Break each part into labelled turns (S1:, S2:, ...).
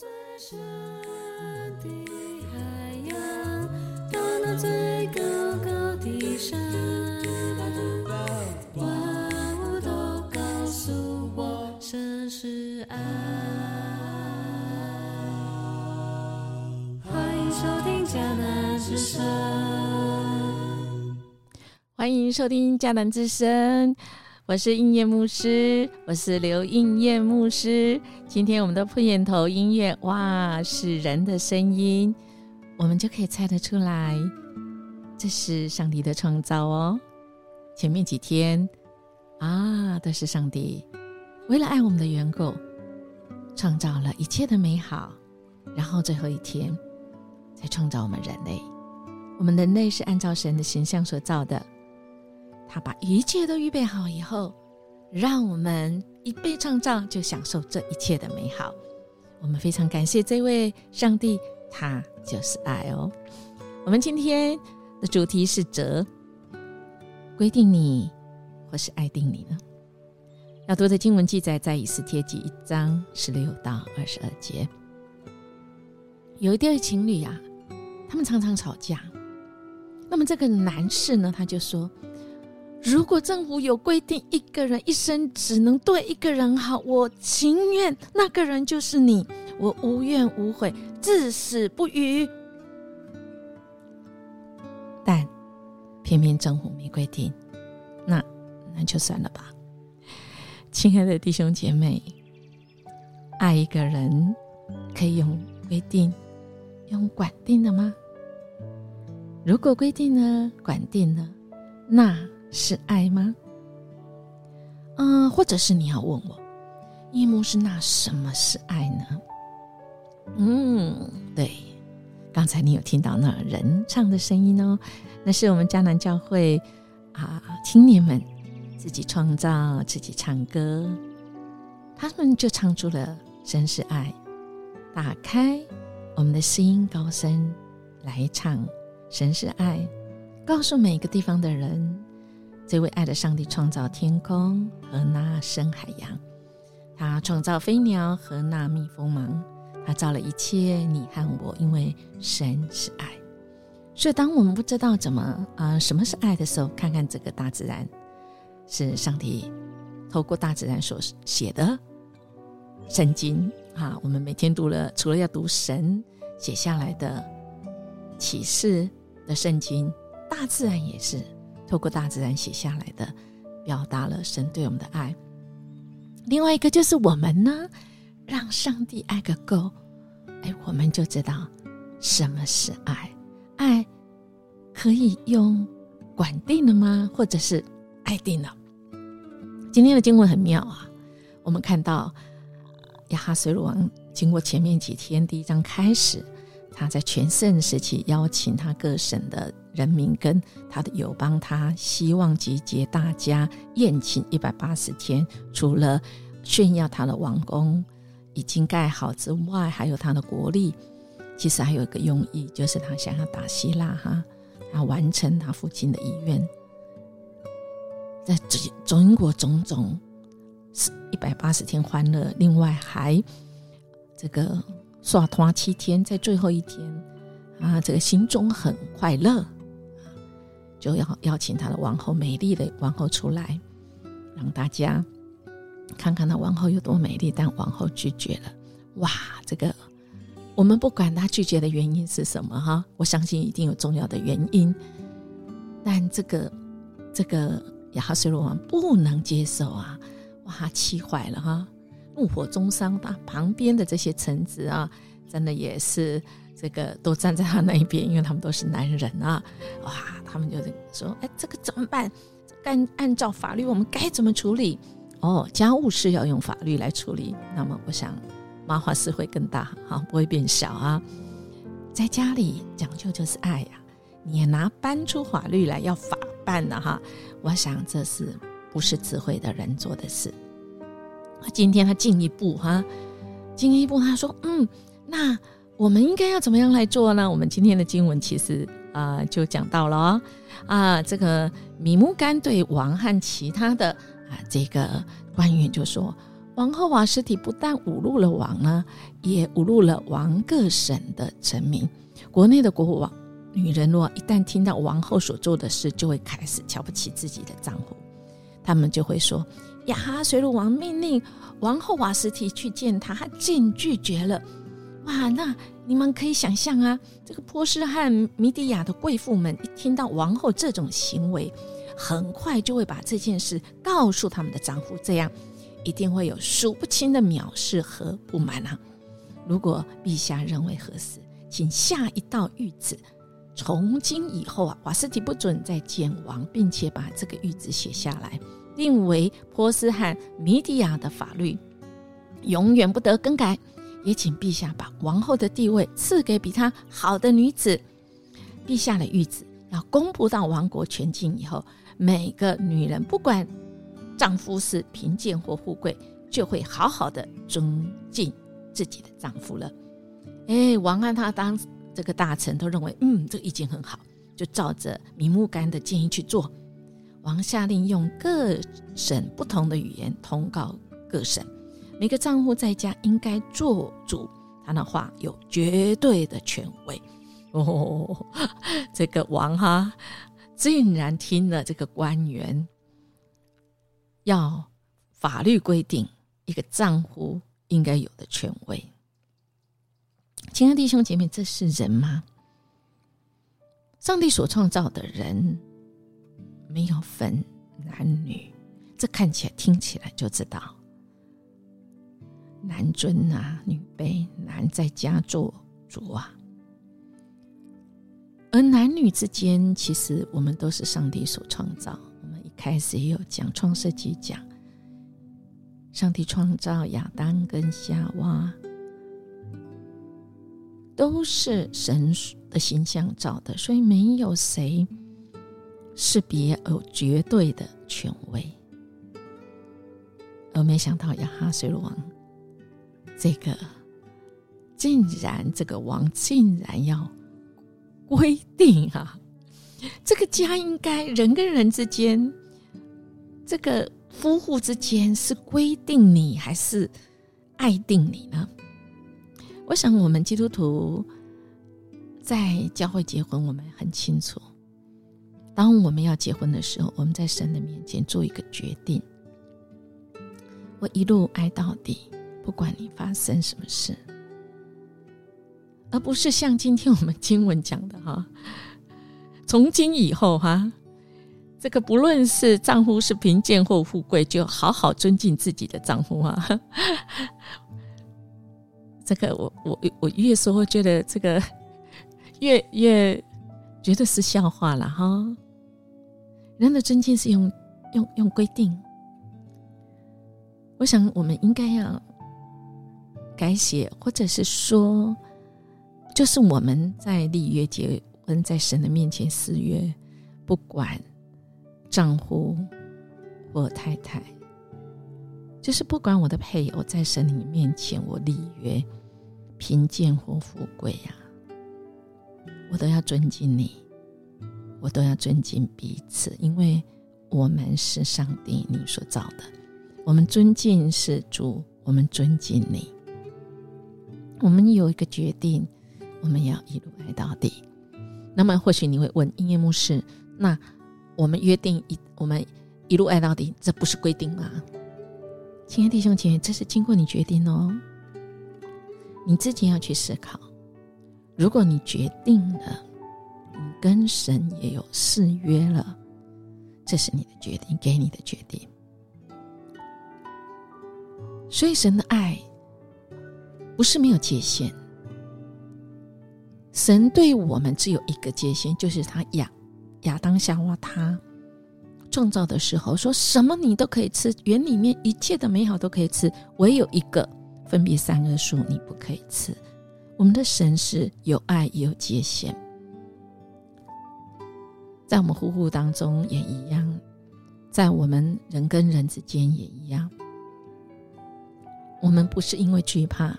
S1: 最深的海洋，到那最高高的山，万物都告诉我，神是爱。欢迎收听江南之声。
S2: 欢迎收听江南之声，我是应验牧师，我是刘应验牧师。今天我们的片头音乐，哇，是人的声音，我们就可以猜得出来，这是上帝的创造哦。前面几天啊，都是上帝为了爱我们的缘故，创造了一切的美好，然后最后一天才创造我们人类。我们人类是按照神的形象所造的。他把一切都预备好以后，让我们一被创造就享受这一切的美好。我们非常感谢这位上帝，他就是爱哦。我们今天的主题是责规定你，或是爱定你呢？要读的经文记载在以斯帖记一章十六到二十二节。有一对情侣啊，他们常常吵架。那么这个男士呢，他就说。如果政府有规定，一个人一生只能对一个人好，我情愿那个人就是你，我无怨无悔，至死不渝。但偏偏政府没规定，那那就算了吧。亲爱的弟兄姐妹，爱一个人可以用规定、用管定的吗？如果规定呢、管定了，那……是爱吗？嗯，或者是你要问我，夜幕是那什么是爱呢？嗯，对，刚才你有听到那人唱的声音哦，那是我们迦南教会啊青年们自己创造、自己唱歌，他们就唱出了神是爱，打开我们的心高声来唱神是爱，告诉每个地方的人。这位爱的上帝创造天空和那深海洋，他创造飞鸟和那蜜蜂芒，他造了一切你和我，因为神是爱。所以，当我们不知道怎么啊什么是爱的时候，看看这个大自然，是上帝透过大自然所写的圣经啊。我们每天读了，除了要读神写下来的启示的圣经，大自然也是。透过大自然写下来的，表达了神对我们的爱。另外一个就是我们呢，让上帝爱个够，哎，我们就知道什么是爱。爱可以用管定了吗？或者是爱定了？今天的经文很妙啊！我们看到亚哈水鲁王经过前面几天第一章开始，他在全盛时期邀请他各省的。人民跟他的友邦，他希望集结大家宴请一百八十天。除了炫耀他的王宫已经盖好之外，还有他的国力。其实还有一个用意，就是他想要打希腊哈，要完成他父亲的遗愿。在中中国种种是一百八十天欢乐，另外还这个耍团七天，在最后一天啊，这个心中很快乐。就要邀请他的王后，美丽的王后出来，让大家看看那王后有多美丽。但王后拒绝了。哇，这个我们不管他拒绝的原因是什么哈，我相信一定有重要的原因。但这个这个亚哈水罗王不能接受啊！哇，气坏了哈，怒火中烧。他旁边的这些臣子啊，真的也是。这个都站在他那一边，因为他们都是男人啊！哇，他们就说：“哎，这个怎么办？按按照法律，我们该怎么处理？哦，家务事要用法律来处理。那么，我想麻花事会更大，哈，不会变小啊。在家里讲究就是爱呀，你也拿搬出法律来要法办的哈，我想这是不是智慧的人做的事？今天他进一步哈，进一步他说：嗯，那。我们应该要怎么样来做呢？我们今天的经文其实啊就讲到了啊，这个米木干对王和其他的啊这个官员就说：王后瓦斯体不但侮辱了王呢，也侮辱了王各省的臣民。国内的国王女人若一旦听到王后所做的事，就会开始瞧不起自己的丈夫。他们就会说：“亚哈水鲁王命令王后瓦斯提去见他，他竟拒绝了。”哇，那你们可以想象啊，这个波斯和米底亚的贵妇们一听到王后这种行为，很快就会把这件事告诉他们的丈夫，这样一定会有数不清的藐视和不满啊。如果陛下认为合适，请下一道谕旨，从今以后啊，瓦斯提不准再见王，并且把这个谕旨写下来，定为波斯和米底亚的法律，永远不得更改。也请陛下把王后的地位赐给比她好的女子。陛下的谕旨要公布到王国全境以后，每个女人不管丈夫是贫贱或富贵，就会好好的尊敬自己的丈夫了。哎，王安他当这个大臣都认为，嗯，这个意见很好，就照着明目干的建议去做。王下令用各省不同的语言通告各省。每个丈夫在家应该做主，他的话有绝对的权威。哦，这个王哈竟然听了这个官员要法律规定一个丈夫应该有的权威。亲爱的弟兄姐妹，这是人吗？上帝所创造的人没有分男女，这看起来、听起来就知道。男尊啊，女卑，男在家做主啊。而男女之间，其实我们都是上帝所创造。我们一开始也有讲创世纪讲，上帝创造亚当跟夏娃，都是神的形象造的，所以没有谁是别有绝对的权威。而没想到亚哈水罗王。这个竟然，这个王竟然要规定啊，这个家应该人跟人之间，这个夫妇之间是规定你还是爱定你呢？我想，我们基督徒在教会结婚，我们很清楚，当我们要结婚的时候，我们在神的面前做一个决定，我一路爱到底。不管你发生什么事，而不是像今天我们经文讲的哈，从今以后哈，这个不论是丈夫是贫贱或富贵，就好好尊敬自己的丈夫啊。这个我我我越说我觉得这个越越觉得是笑话了哈。人的尊敬是用用用规定，我想我们应该要。改写，或者是说，就是我们在立约结婚，在神的面前誓约，不管丈夫或太太，就是不管我的配偶在神你面前，我立约，贫贱或富贵呀，我都要尊敬你，我都要尊敬彼此，因为我们是上帝你所造的，我们尊敬是主，我们尊敬你。我们有一个决定，我们要一路爱到底。那么，或许你会问音乐牧师：“那我们约定一，我们一路爱到底，这不是规定吗？”亲爱的弟兄姐妹，这是经过你决定哦，你自己要去思考。如果你决定了，你跟神也有誓约了，这是你的决定，给你的决定。所以，神的爱。不是没有界限，神对我们只有一个界限，就是他亚亚当夏娃他创造的时候，说什么你都可以吃，园里面一切的美好都可以吃，唯有一个分别三恶树你不可以吃。我们的神是有爱也有界限，在我们呼呼当中也一样，在我们人跟人之间也一样，我们不是因为惧怕。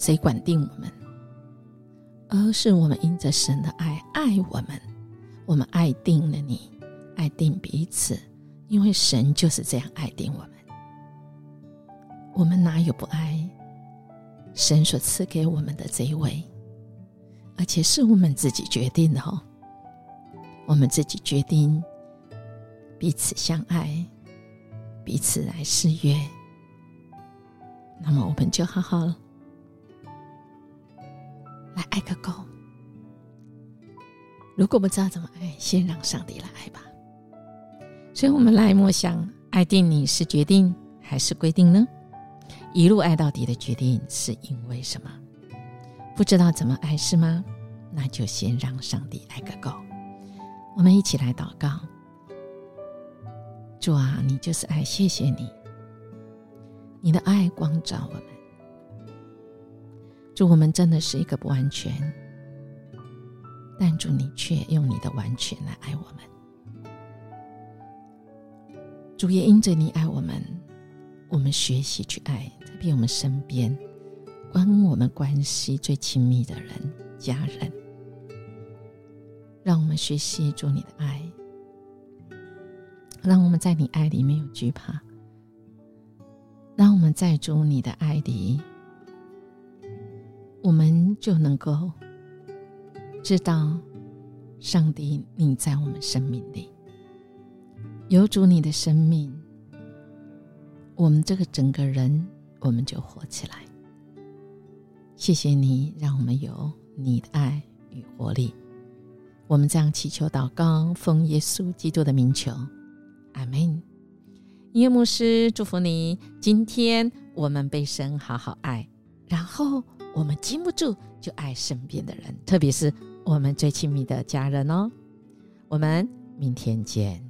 S2: 谁管定我们？而是我们因着神的爱爱我们，我们爱定了你，爱定彼此，因为神就是这样爱定我们。我们哪有不爱神所赐给我们的这一位？而且是我们自己决定的哦，我们自己决定彼此相爱，彼此来誓约。那么，我们就好好来爱个够。如果不知道怎么爱，先让上帝来爱吧。所以，我们来默想：爱定你是决定还是规定呢？一路爱到底的决定是因为什么？不知道怎么爱是吗？那就先让上帝爱个够。我们一起来祷告：主啊，你就是爱，谢谢你，你的爱光照我们。主，我们真的是一个不完全，但主你却用你的完全来爱我们。主也因着你爱我们，我们学习去爱，特别我们身边跟我们关系最亲密的人、家人。让我们学习主你的爱，让我们在你爱里没有惧怕，让我们在主你的爱里，我们就能够知道上帝你在我们生命里有主你的生命，我们这个整个人我们就活起来。谢谢你，让我们有你的爱与活力。我们这样祈求祷告，奉耶稣基督的名求，阿门。耶牧师祝福你，今天我们被神好好爱，然后我们禁不住就爱身边的人，特别是我们最亲密的家人哦。我们明天见。